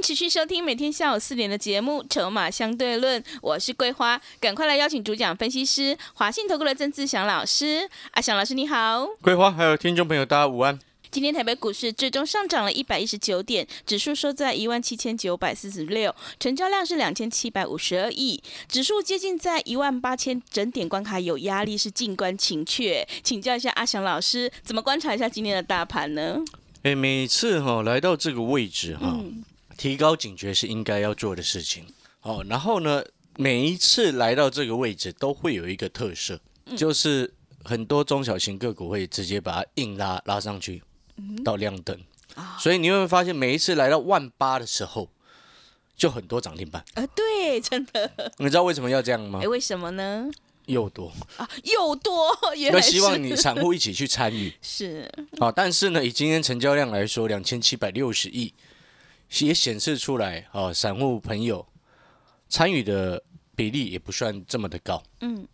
持续收听每天下午四点的节目《筹码相对论》，我是桂花，赶快来邀请主讲分析师华信投顾的曾志祥老师。阿祥老师你好，桂花还有听众朋友大家午安。今天台北股市最终上涨了一百一十九点，指数收在一万七千九百四十六，成交量是两千七百五十二亿，指数接近在一万八千整点关卡有压力，是静观情却。请教一下阿祥老师，怎么观察一下今天的大盘呢？哎，每次哈来到这个位置哈。嗯提高警觉是应该要做的事情。哦，然后呢，每一次来到这个位置都会有一个特色，就是很多中小型个股会直接把它硬拉拉上去到亮灯。所以你会发现，每一次来到万八的时候，就很多涨停板。呃，对，真的。你知道为什么要这样吗哎，？为什么呢？又多，啊，又多，原来希望你散户一起去参与。是啊，但是呢，以今天成交量来说，两千七百六十亿，也显示出来，哦，散户朋友参与的比例也不算这么的高。嗯，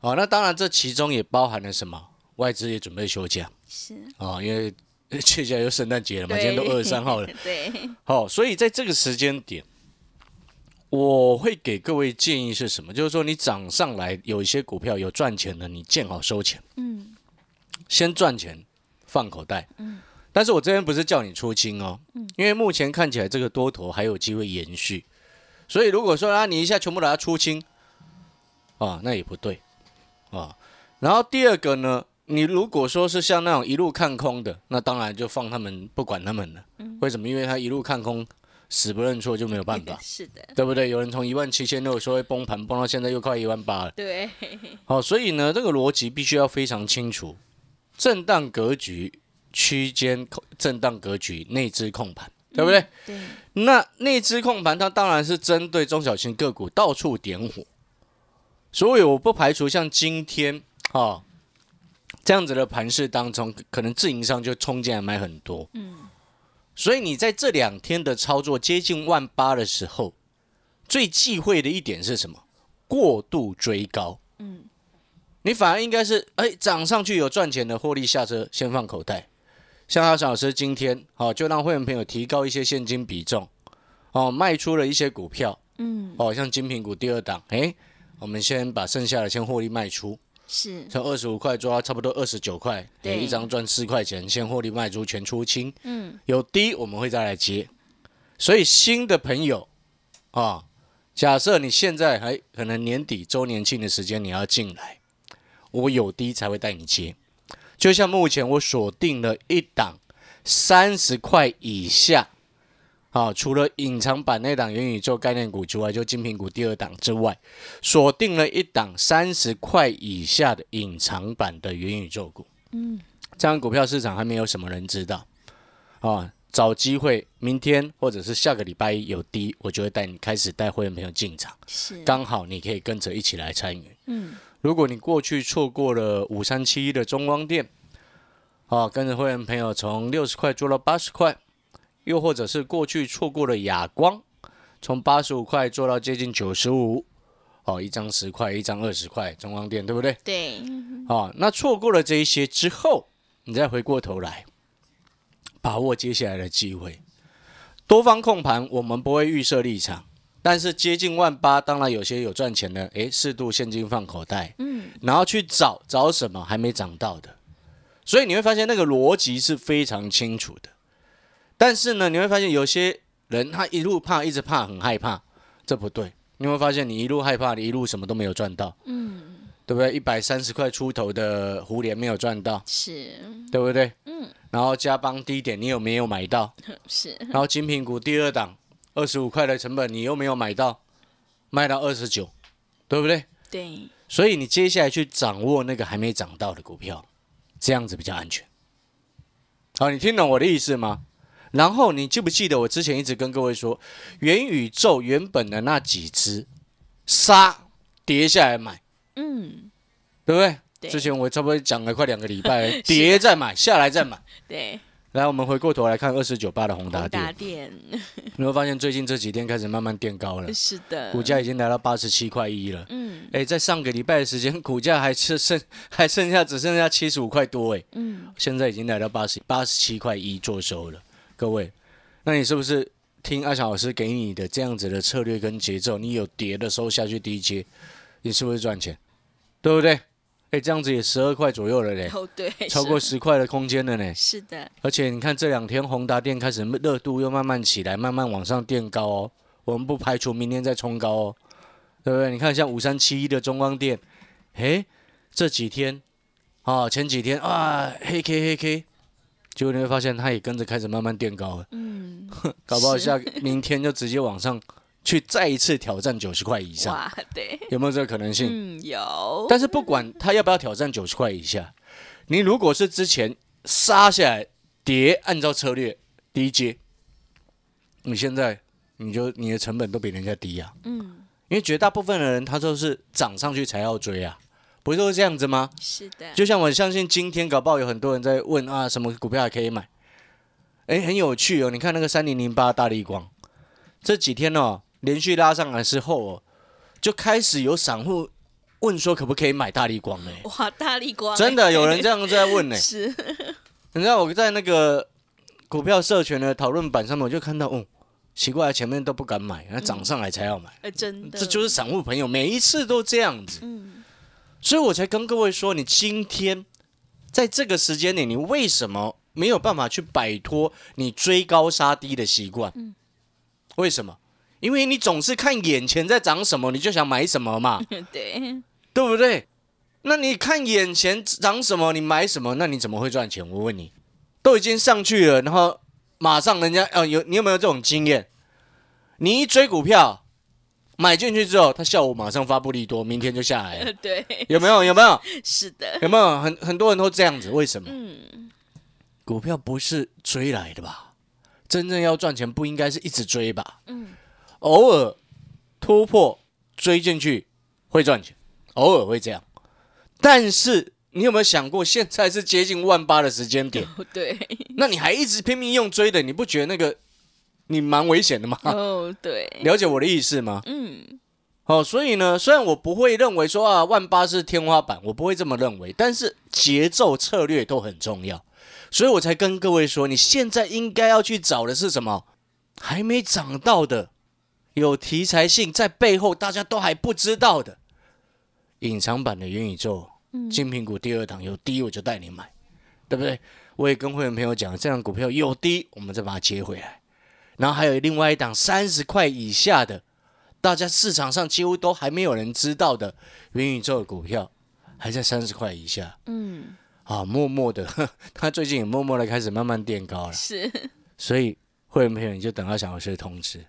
哦，那当然，这其中也包含了什么？外资也准备休假是，啊、因为接下来又圣诞节了嘛，今天都二十三号了。对，好、所以在这个时间点，我会给各位建议是什么？就是说，你涨上来有一些股票有赚钱的，你见好收钱。嗯，先赚钱放口袋。嗯，但是我这边不是叫你出清哦，因为目前看起来这个多头还有机会延续，所以如果说啊你一下全部把它出清，啊那也不对啊。然后第二个呢，你如果说是像那种一路看空的，那当然就放他们不管他们了。为什么？因为他一路看空，死不认错就没有办法。是的，对不对？有人从一万七千六说会崩盘，崩到现在又快一万八了。对，好，所以呢，这个逻辑必须要非常清楚。震荡格局、区间震荡格局、内资控盘，对不对？对，那内资控盘，它当然是针对中小型个股到处点火，所以我不排除像今天啊、哦、这样子的盘势当中，可能自营商就冲进来买很多。嗯，所以你在这两天的操作接近万八的时候，最忌讳的一点是什么？过度追高。嗯，你反而应该是，哎，涨上去有赚钱的获利下车，先放口袋。像阿翔老师今天，哦，就让会员朋友提高一些现金比重，哦，卖出了一些股票，嗯，哦，像金品股第二档，哎，我们先把剩下的先获利卖出，是，从二十五块做到差不多二十九块，对哎，一张赚四块钱，先获利卖出全出清。嗯，有低我们会再来接。所以新的朋友啊，假设你现在还可能年底周年庆的时间你要进来，我有低才会带你接。就像目前我锁定了一档三十块以下，啊，除了隐藏版那档元宇宙概念股之外，就精品股第二档之外，锁定了一档三十块以下的隐藏版的元宇宙股。嗯，这样股票市场还没有什么人知道啊。找机会，明天或者是下个礼拜一有低，我就会带你开始带会员朋友进场，是，刚好你可以跟着一起来参与。嗯，如果你过去错过了五三七一的中光电，啊，跟着会员朋友从六十块做到八十块，又或者是过去错过了亚光，从八十五块做到接近九十五，哦，一张十块，一张二十块，中光电对不对？对，啊，那错过了这一些之后，你再回过头来，把握接下来的机会。多方控盘，我们不会预设立场，但是接近万八，当然有些有赚钱的，诶，适度现金放口袋，嗯，然后去找找什么还没涨到的，所以你会发现那个逻辑是非常清楚的。但是呢，你会发现有些人他一路怕，一直怕，很害怕，这不对。你会发现你一路害怕，你一路什么都没有赚到，嗯，对不对？一百三十块出头的胡联没有赚到，是，对不对？嗯，然后加邦低点你有没有买到？是，然后金品股第二档二十五块的成本你又没有买到，卖到二十九，对不对？对，所以你接下来去掌握那个还没涨到的股票，这样子比较安全。好，你听懂我的意思吗？然后你记不记得我之前一直跟各位说，元宇宙原本的那几只杀跌下来买，嗯，对不对？对之前我差不多讲了快两个礼拜，跌再买，下来再买。对，来，我们回过头来看二十九八的宏达宏达电，你会发现最近这几天开始慢慢 垫高了，是的，股价已经来到八十七块一了。嗯哎，在上个礼拜的时间，股价还是剩 还剩下只剩下七十五块多，哎，嗯，现在已经来到八十八十七块一做收了。各位，那你是不是听阿翔老师给你的这样子的策略跟节奏？你有跌的时候下去低接，你是不是赚钱？对不对？哎，这样子也十二块左右了嘞，哦对，超过十块的空间了呢。是的，而且你看这两天宏达电开始热度又慢慢起来，慢慢往上垫高哦。我们不排除明天再冲高哦，对不对？你看像五三七一的中光电，诶，这几天啊，前几天啊，黑 K 黑 K，结果你会发现它也跟着开始慢慢垫高了，嗯，搞不好是。下明天就直接往上去再一次挑战九十块以上，哇，对，有没有这个可能性？嗯，有，但是不管他要不要挑战九十块以下，你如果是之前杀下来跌，按照策略低阶，你现在你就你的成本都比人家低啊，嗯，因为绝大部分的人他都是涨上去才要追啊，不是都是这样子吗？是的，就像我相信今天搞不好有很多人在问啊，什么股票还可以买？哎，很有趣哦，你看那个三零零八大力光，这几天哦连续拉上来之后哦，就开始有散户问说可不可以买大力光呢？哇，大力光，真的有人这样在问呢。是，你知道我在那个股票社群的讨论板上面，我就看到，哦，奇怪，前面都不敢买，那涨上来才要买，呃，真的，这就是散户朋友每一次都这样子，嗯，所以我才跟各位说，你今天在这个时间点，你为什么没有办法去摆脱你追高杀低的习惯？为什么？因为你总是看眼前在涨什么，你就想买什么嘛。对，对不对？那你看眼前涨什么，你买什么，那你怎么会赚钱？我问你，都已经上去了，然后马上人家哦，有你有没有这种经验？你一追股票，买进去之后，他下午马上发布利多，明天就下来了，对，有没有？有没有？是的，有没有？很很多人都这样子，为什么？嗯，股票不是追来的吧？真正要赚钱，不应该是一直追吧？嗯，偶尔突破追进去会赚钱，偶尔会这样。但是你有没有想过，现在是接近万八的时间点，哦 对，那你还一直拼命用追的，你不觉得那个你蛮危险的吗？哦对，了解我的意思吗？嗯，哦，所以呢，虽然我不会认为说啊万八是天花板，我不会这么认为，但是节奏策略都很重要，所以我才跟各位说，你现在应该要去找的是什么？还没涨到的，有题材性在背后，大家都还不知道的。隐藏版的元宇宙嗯。精品股第二档有低我就带你买，对不对？我也跟会员朋友讲，这档股票有低，我们再把它接回来。然后还有另外一档三十块以下的，大家市场上几乎都还没有人知道的元宇宙的股票，还在三十块以下。嗯，啊，默默的，他最近也默默的开始慢慢垫高了。是，所以会员朋友你就等到小老师的通知，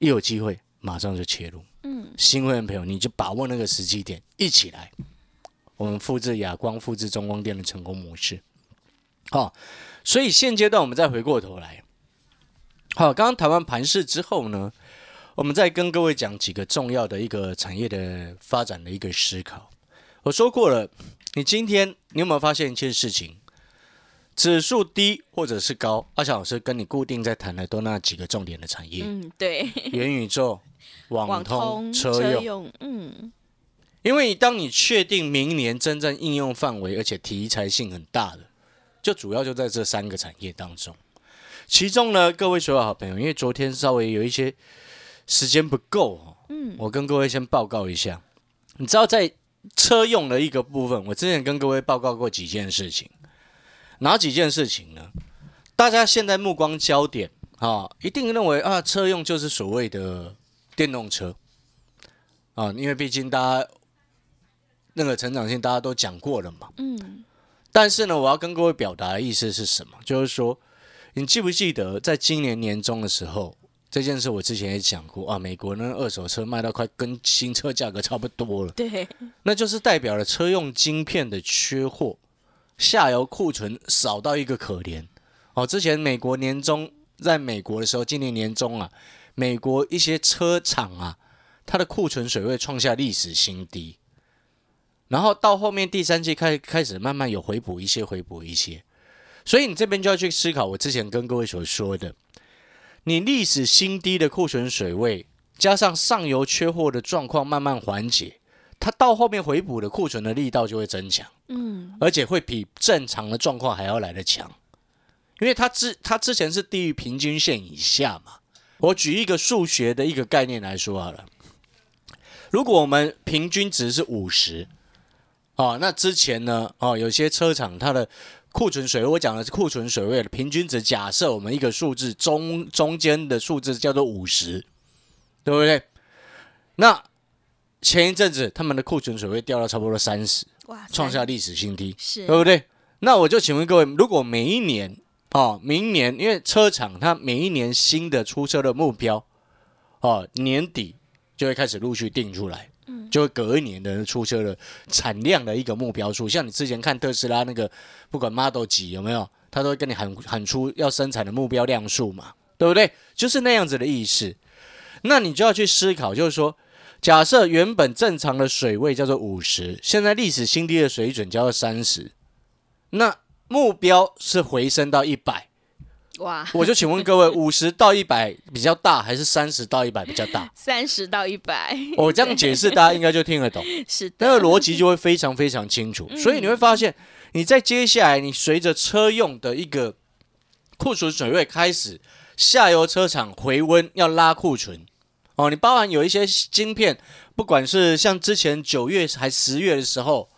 一有机会马上就切入。嗯，新会员朋友你就把握那个时机点，一起来，我们复制亚光、复制中光电的成功模式。好、所以现阶段我们再回过头来，好，刚刚谈完盘势之后呢，我们再跟各位讲几个重要的一个产业的发展的一个思考。我说过了，你今天你有没有发现一件事情？指数低或者是高，阿翔老师跟你固定在谈的都那几个重点的产业：嗯对，元宇宙、网网通、车用。用，嗯，因为当你确定明年真正应用范围而且题材性很大的，就主要就在这三个产业当中。其中呢，各位所有好朋友，因为昨天稍微有一些时间不够哦，嗯，我跟各位先报告一下。你知道在车用的一个部分，我之前跟各位报告过几件事情，哪几件事情呢？大家现在目光焦点啊，一定认为啊，车用就是所谓的电动车啊，因为毕竟大家那个成长性大家都讲过了嘛。嗯，但是呢，我要跟各位表达的意思是什么？就是说，你记不记得在今年年中的时候，这件事我之前也讲过啊，美国呢二手车卖到快跟新车价格差不多了，对，那就是代表了车用晶片的缺货，下游库存少到一个可怜。哦，之前美国年中在美国的时候，今年年中啊，美国一些车厂啊，它的库存水位创下历史新低。然后到后面第三季开开始慢慢有回补一些，回补一些。所以你这边就要去思考，我之前跟各位所说的，你历史新低的库存水位，加上上游缺货的状况慢慢缓解，它到后面回补的库存的力道就会增强，嗯，而且会比正常的状况还要来得强，因为它之它之前是低于平均线以下嘛。我举一个数学的一个概念来说好了，如果我们平均值是五十，哦，那之前呢，哦，有些车厂它的库存水位，我讲的是库存水位的平均值。假设我们一个数字中中间的数字叫做五十，对不对？那前一阵子他们的库存水位掉到差不多三十，哇，创下历史新低，是对不对？那我就请问各位，如果每一年哦，明年因为车厂它每一年新的出车的目标哦，年底就会开始陆续定出来。就会隔一年的出车的产量的一个目标数，像你之前看特斯拉那个，不管 Model 几有没有，他都会跟你喊喊出要生产的目标量数嘛，对不对？就是那样子的意思。那你就要去思考，就是说，假设原本正常的水位叫做五十，现在历史新低的水准叫做三十，那目标是回升到一百。哇，我就请问各位，五十到一百比较大，还是三十到一百比较大？三十到一百，我这样解释，大家应该就听得懂。是的，那个逻辑就会非常非常清楚。所以你会发现，你在接下来，你随着车用的一个库存水位开始，下游车厂回温要拉库存哦。你包含有一些晶片，不管是像之前九月还十月的时候，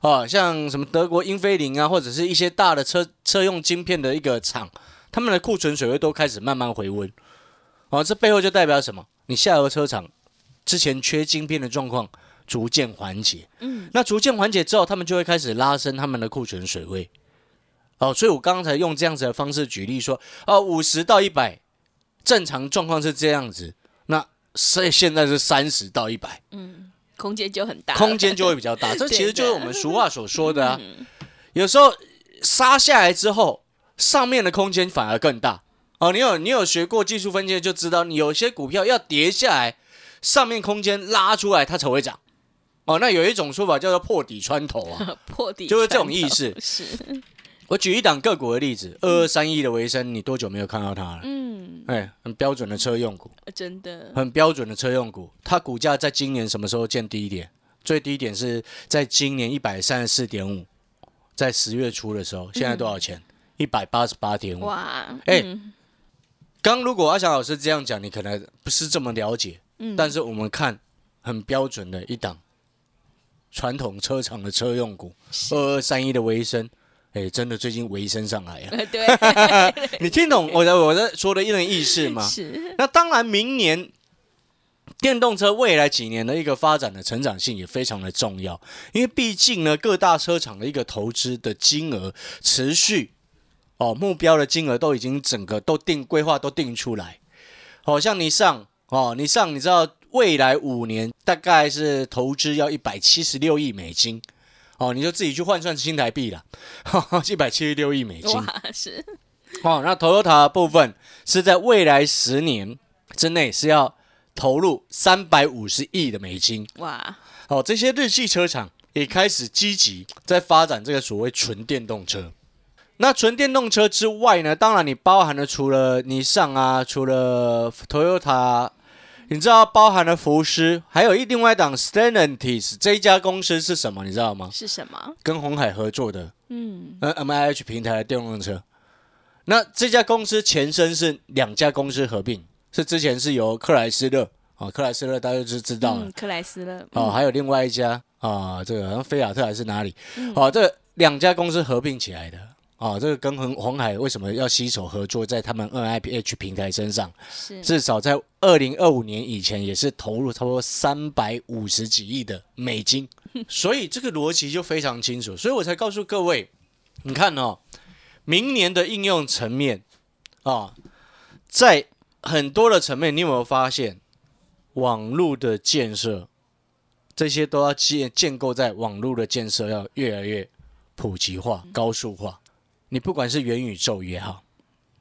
啊，像什么德国英飞凌啊，或者是一些大的车车用晶片的一个厂。他们的库存水位都开始慢慢回温，哦，这背后就代表什么？你下游车厂之前缺晶片的状况逐渐缓解，嗯，那逐渐缓解之后，他们就会开始拉升他们的库存水位，哦，所以我刚才用这样子的方式举例说，哦，五十到一百，正常状况是这样子，那现现在是三十到一百，嗯，空间就很大，空间就会比较大，这其实就是我们俗话所说的啊，嗯有时候杀下来之后。上面的空间反而更大哦，你有你有学过技术分析就知道，你有些股票要跌下来，上面空间拉出来它才会涨哦。那有一种说法叫做破底穿头啊，破底就是这种意思。是，我举一档个股的例子，二二三一的维生，你多久没有看到它了？嗯，哎，很标准的车用股，真的，很标准的车用股，它股价在今年什么时候见低点？最低点是在今年一百三十四点五，在十月初的时候，现在多少钱？一百八十八点五。哇，哎嗯刚如果阿翔老师这样讲，你可能不是这么了解。嗯但是我们看很标准的一档传统车厂的车用股，二二三一的维生，哎，真的最近维生上来了。呃对，你听懂我的我在说的一人意思吗？是，那当然，明年电动车未来几年的一个发展的成长性也非常的重要，因为毕竟呢，各大车厂的一个投资的金额持续哦，目标的金额都已经整个都定规划都定出来，好、像你上哦，你上你知道未来五年大概是投资要一百七十六亿美金。哦，你就自己去换算新台币了，一百七十六亿美金。哇，是，哦，那 Toyota 的部分是在未来十年之内是要投入三百五十亿的美金。哇，哦，这些日系车厂也开始积极在发展这个所谓纯电动车。那纯电动车之外呢，当然你包含了除了尼桑啊，除了 Toyota，你知道包含了福斯，还有一另外一档 Stellantis 这一家公司是什么？你知道吗？是什么？跟红海合作的嗯，呃 M I H 平台的电动车。那这家公司前身是两家公司合并，是之前是由克莱斯勒啊，克莱斯勒大家就知道了嗯，克莱斯勒，哦，嗯还有另外一家啊，这个好像菲亚特还是哪里嗯哦，这两家公司合并起来的哦，这个跟红红海为什么要携手合作在他们 N I P H 平台身上？是，至少在二零二五年以前也是投入差不多三百五十几亿的美金，所以这个逻辑就非常清楚，所以我才告诉各位，你看哦，明年的应用层面啊、在很多的层面，你有没有发现网络的建设，这些都要建建构在网络的建设要越来越普及化、高速化。你不管是元宇宙也好，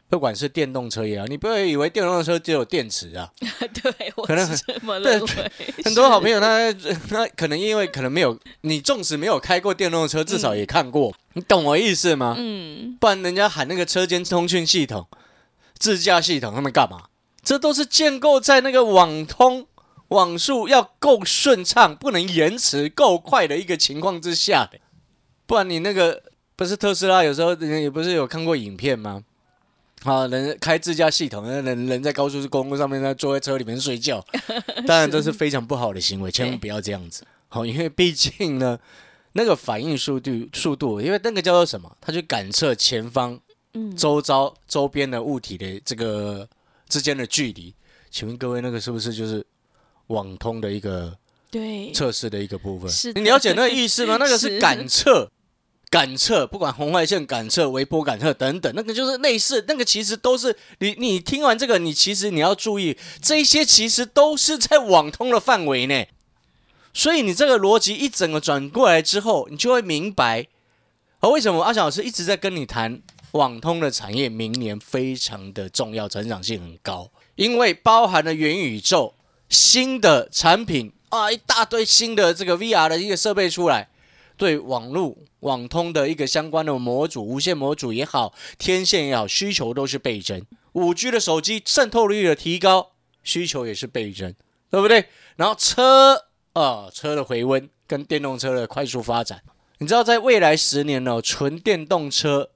不管是电动车也好，你不要以为电动车只有电池啊，对，我可能是这么对认为。很多好朋友他 他可能因为可能没有你，纵使没有开过电动车，至少也看过，你懂我意思吗？嗯，不然人家喊那个车间通讯系统、自驾系统，他们干嘛？这都是建构在那个网通网速要够顺畅，不能延迟够快的一个情况之下的。不然你那个不是特斯拉，有时候人也不是有看过影片吗？啊，人开自驾系统，那人人在高速公路上面，他坐在车里面睡觉，当然这是非常不好的行为，千万不要这样子。好，因为毕竟呢，那个反应速度速度，因为那个叫做什么？它去感测前方、嗯周遭、周边的物体的这个之间的距离。请问各位，那个是不是就是网通的一个对，测试的一个部分？你了解那个意思吗？那个是是感测。感测，不管红外线感测、微波感测等等，那个就是类似，那个其实都是你你听完这个，你其实你要注意，这些其实都是在网通的范围内。所以你这个逻辑一整个转过来之后，你就会明白，而为什么？阿翔老师一直在跟你谈网通的产业，明年非常的重要，成长性很高，因为包含了元宇宙新的产品啊，一大堆新的这个 VR 的一个设备出来，对网络网通的一个相关的模组、无线模组也好，天线也好，需求都是倍增。五 G 的手机渗透率的提高，需求也是倍增，对不对？然后车啊、车的回温跟电动车的快速发展，你知道在未来十年呢、纯电动车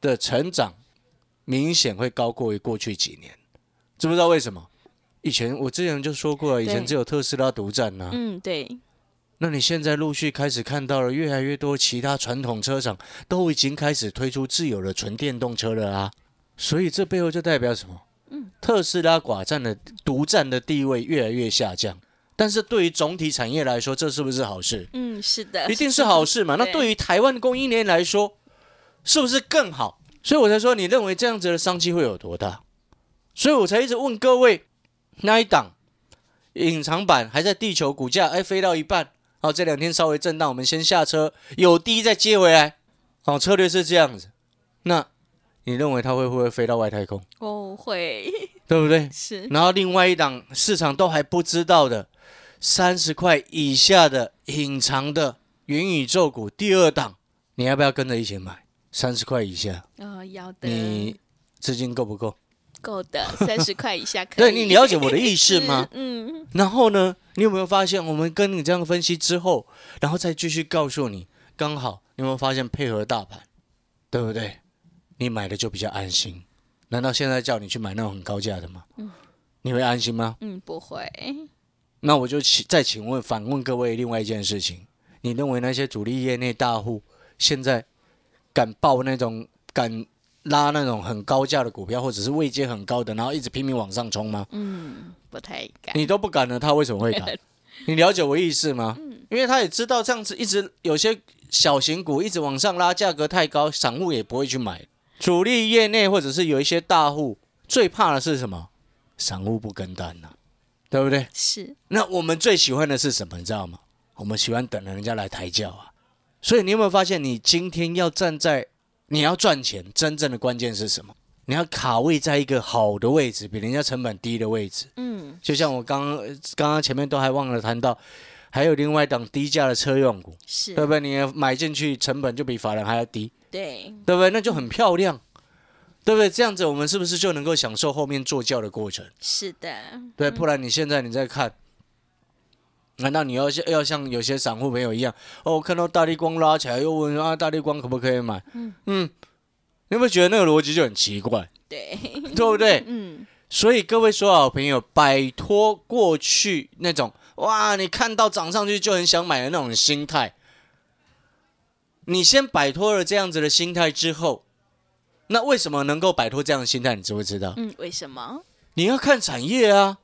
的成长明显会高过于过去几年，知不知道为什么？以前我之前就说过了，以前只有特斯拉独占呐、嗯，对，那你现在陆续开始看到了越来越多其他传统车厂都已经开始推出自有的纯电动车了啊，所以这背后就代表什么？嗯特斯拉寡占的独占的地位越来越下降。但是对于总体产业来说，这是不是好事？嗯，是的，一定是好事嘛。那对对于台湾供应链来说，是不是更好？所以我才说，你认为这样子的商机会有多大？所以我才一直问各位，那一档隐藏版还在地球股价哎飞到一半，哦这两天稍微震荡，我们先下车，有低再接回来，哦策略是这样子。那你认为它会不会飞到外太空？哦，会 对不对？是然后另外一档市场都还不知道的三十块以下的隐藏的元宇宙股，第二档，你要不要跟着一起买？三十块以下，哦，要的，你资金够不够？够的，三十块以下可以。对你了解我的意思吗？嗯，然后呢，你有没有发现，我们跟你这样分析之后，然后再继续告诉你，刚好你有没有发现配合大盘，对不对？你买的就比较安心。难道现在叫你去买那种很高价的吗？你会安心吗？嗯，不会，那我就请再请问反问各位另外一件事情：你认为那些主力业内大户现在敢报那种敢拉那种很高价的股票，或者是位阶很高的，然后一直拼命往上冲吗？嗯，不太敢。你都不敢了，他为什么会敢？你了解我意思吗？因为他也知道这样子一直有些小型股一直往上拉，价格太高，散户也不会去买。主力业内或者是有一些大户最怕的是什么？散户不跟单呐、对不对？是，那我们最喜欢的是什么？你知道吗？我们喜欢等人家来抬轿啊。所以你有没有发现，你今天要站在你要赚钱，真正的关键是什么？你要卡位在一个好的位置，比人家成本低的位置。嗯，就像我刚刚刚刚前面都还忘了谈到，还有另外一档低价的车用股，是，对不对？你买进去成本就比法人还要低，对，对不对？那就很漂亮，对不对？这样子我们是不是就能够享受后面做轿的过程？是的，对，不然你现在你再看，难道你要像要像有些散户朋友一样，哦，看到大力光拉起来，又问啊，大力光可不可以买？嗯你有没有觉得那个逻辑就很奇怪，对，对不对？嗯，所以各位所有好朋友，摆脱过去那种哇，你看到涨上去就很想买的那种心态。你先摆脱了这样子的心态之后，那为什么能够摆脱这样的心态？你知不知道？嗯，为什么？你要看产业啊，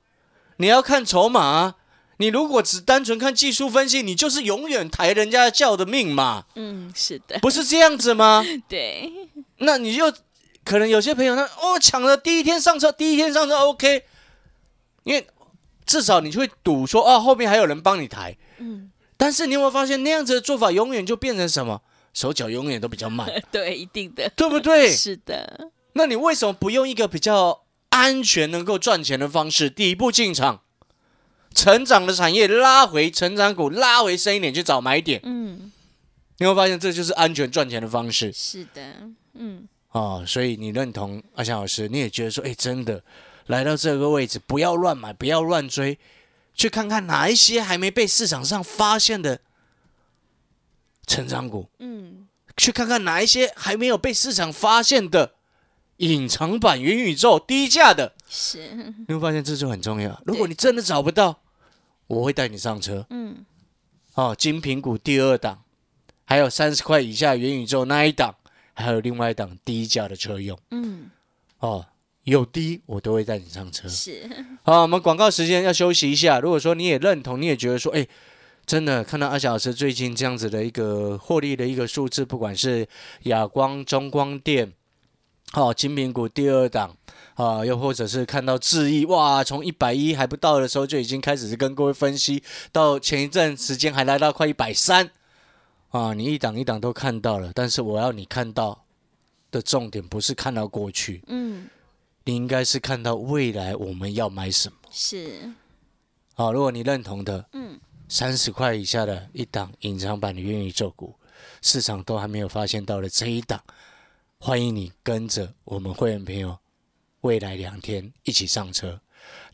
你要看筹码啊。你如果只单纯看技术分析，你就是永远抬人家叫的命嘛，嗯，是的，不是这样子吗？对，那你就可能有些朋友他哦抢了第一天上车，第一天上车 OK，因为至少你就会赌说哦后面还有人帮你抬，嗯，但是你有没有发现那样子的做法永远就变成什么？手脚永远都比较慢，对，一定的，对不对？是的，那你为什么不用一个比较安全、能够赚钱的方式，第一步进场，成长的产业拉回成长股，拉回深一点去找买点？嗯，你会发现这就是安全赚钱的方式是的，嗯，哦。所以你认同阿翔老师，你也觉得说，哎，真的来到这个位置，不要乱买，不要乱追，去看看哪一些还没被市场上发现的成长股，嗯，去看看哪一些还没有被市场发现的隐藏版元宇宙低价的，是，你会发现这就很重要。如果你真的找不到，我会带你上车嗯，哦。金苹股第二档，还有三十块以下元宇宙那一档，还有另外一档低价的车用嗯，哦。有低我都会带你上车。是，好，我们广告时间要休息一下。如果说你也认同，你也觉得说，哎，真的看到阿小老师最近这样子的一个获利的一个数字，不管是亚光、中光电，好、金苹果第二档啊，又或者是看到智毅，哇，从一百一还不到的时候就已经开始是跟各位分析，到前一阵时间还来到快一百三啊，你一档一档都看到了，但是我要你看到的重点不是看到过去，嗯，你应该是看到未来我们要买什么。是，好，如果你认同的，嗯，三十块以下的一档隐藏版的愿意做股，市场都还没有发现到的这一档，欢迎你跟着我们会员朋友，未来两天一起上车。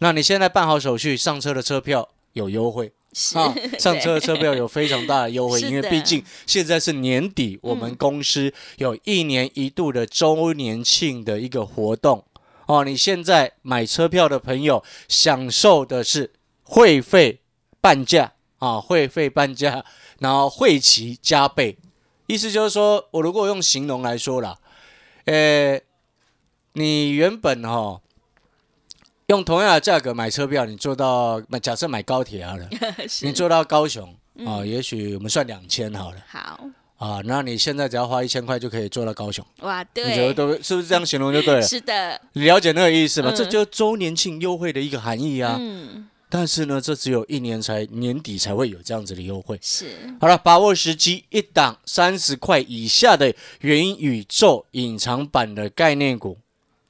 那你现在办好手续，上车的车票有优惠是，啊，上车的车票有非常大的优惠，因为毕竟现在是年底，我们嗯公司有一年一度的周年庆的一个活动哦。你现在买车票的朋友，享受的是会费半价啊，会费半价，然后会期加倍，意思就是说我如果用形容来说啦，呃，你原本哈、哦。用同样的价格买车票，你坐到假设买高铁好了，你坐到高雄啊、也许我们算两千好了好，啊，那你现在只要花一千块就可以坐到高雄，哇，对你觉得对，都是不是这样形容就对了？是的，你了解那个意思吗？嗯这就周年庆优惠的一个含义啊。嗯，但是呢，这只有一年才年底才会有这样子的优惠。是，好了，把握时机，一档三十块以下的元宇宙隐藏版的概念股，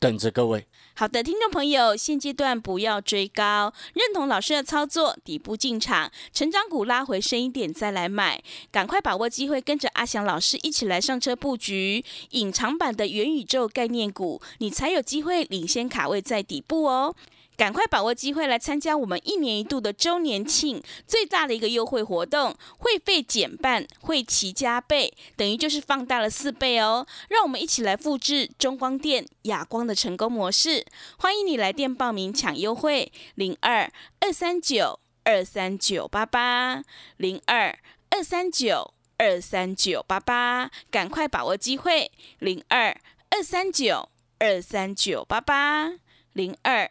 等着各位。好的，听众朋友，现阶段不要追高，认同老师的操作，底部进场，成长股拉回深一点再来买，赶快把握机会，跟着阿翔老师一起来上车布局隐藏版的元宇宙概念股，你才有机会领先卡位在底部哦。赶快把握机会来参加我们一年一度的周年庆 最大的一个优惠活动，会费减半，会期加倍，等于就是放大了四倍哦。让我们一起来复制中光电、亚光的成功模式。欢迎你来电报名抢优惠，零二二三九二三九八八，零二二三九二三九八八，赶快把握机会，零二二三九二三九八八，零二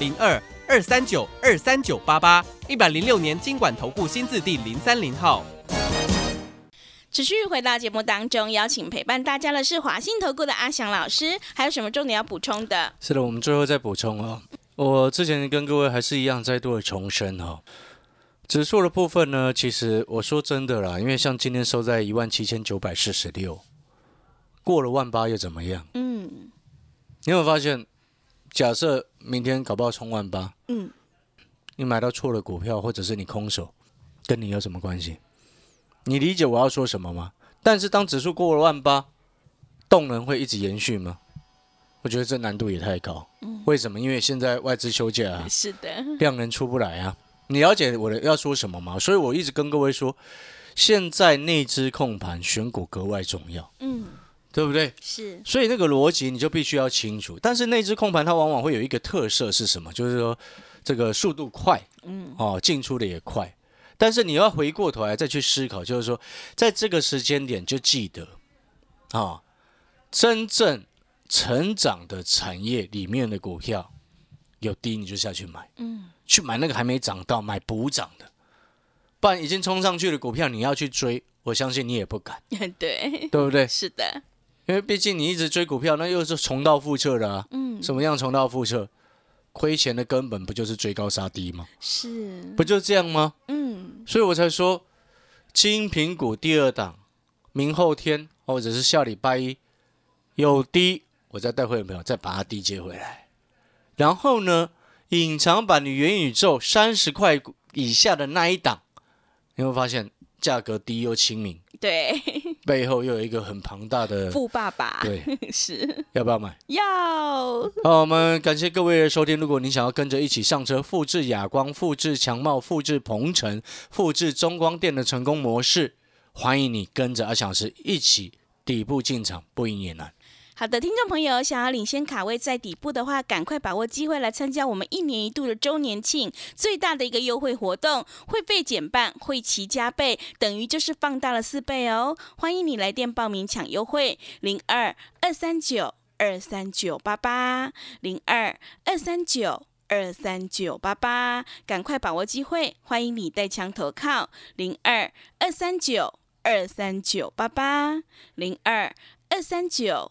零二二三九二三九八八，一百零六年经管投顾新字第零三零号。持续回到节目当中，邀请陪伴大家的是华信投顾的阿翔老师，还有什么重点要补充的？是的，我们最后再补充哦。我之前跟各位还是一样，再度的重申哦。指数的部分呢，其实我说真的啦，因为像今天收在一万七千九百四十六，过了万八又怎么样？嗯你有没有发现，假设明天搞不好冲万八，嗯，你买到错了股票，或者是你空手，跟你有什么关系？你理解我要说什么吗？但是当指数过了万八，动能会一直延续吗？我觉得这难度也太高。为什么？因为现在外资休假啊，是的，量能出不来啊。你了解我的要说什么吗？所以我一直跟各位说，现在内资控盘选股格外重要，嗯，对不对？是，所以那个逻辑你就必须要清楚。但是那只控盘它往往会有一个特色是什么？就是说这个速度快，嗯，哦，进出的也快。但是你要回过头来再去思考，就是说在这个时间点就记得啊、真正成长的产业里面的股票有低你就下去买，嗯，去买那个还没涨到，买补涨的，不然已经冲上去的股票你要去追，我相信你也不敢，对，对不对？是的，因为毕竟你一直追股票，那又是重蹈覆辙的啊。嗯，什么样重蹈覆辙？亏钱的根本不就是追高杀低吗？是，不就这样吗？嗯，所以我才说，金苹果第二档，明后天或者是下礼拜一有低，我再带会员朋友再把它低接回来。然后呢，隐藏版的元宇宙三十块以下的那一档，你会发现价格低又亲民，对，背后又有一个很庞大的，富爸爸，对，是要不要买？要，好，我们感谢各位的收听。如果你想要跟着一起上车，复制亚光、复制强茂、复制鹏程、复制中光电的成功模式，欢迎你跟着阿翔老师一起底部进场，不赢也难。好的，听众朋友，想要领先卡位在底部的话，赶快把握机会来参加我们一年一度的周年庆最大的一个优惠活动，会费减半，会期加倍，等于就是放大了四倍哦！欢迎你来电报名抢优惠，零二二三九二三九八八，零二二三九。二三九八八，赶快把握机会！欢迎你带枪投靠零二二三九二三九八八零二二三九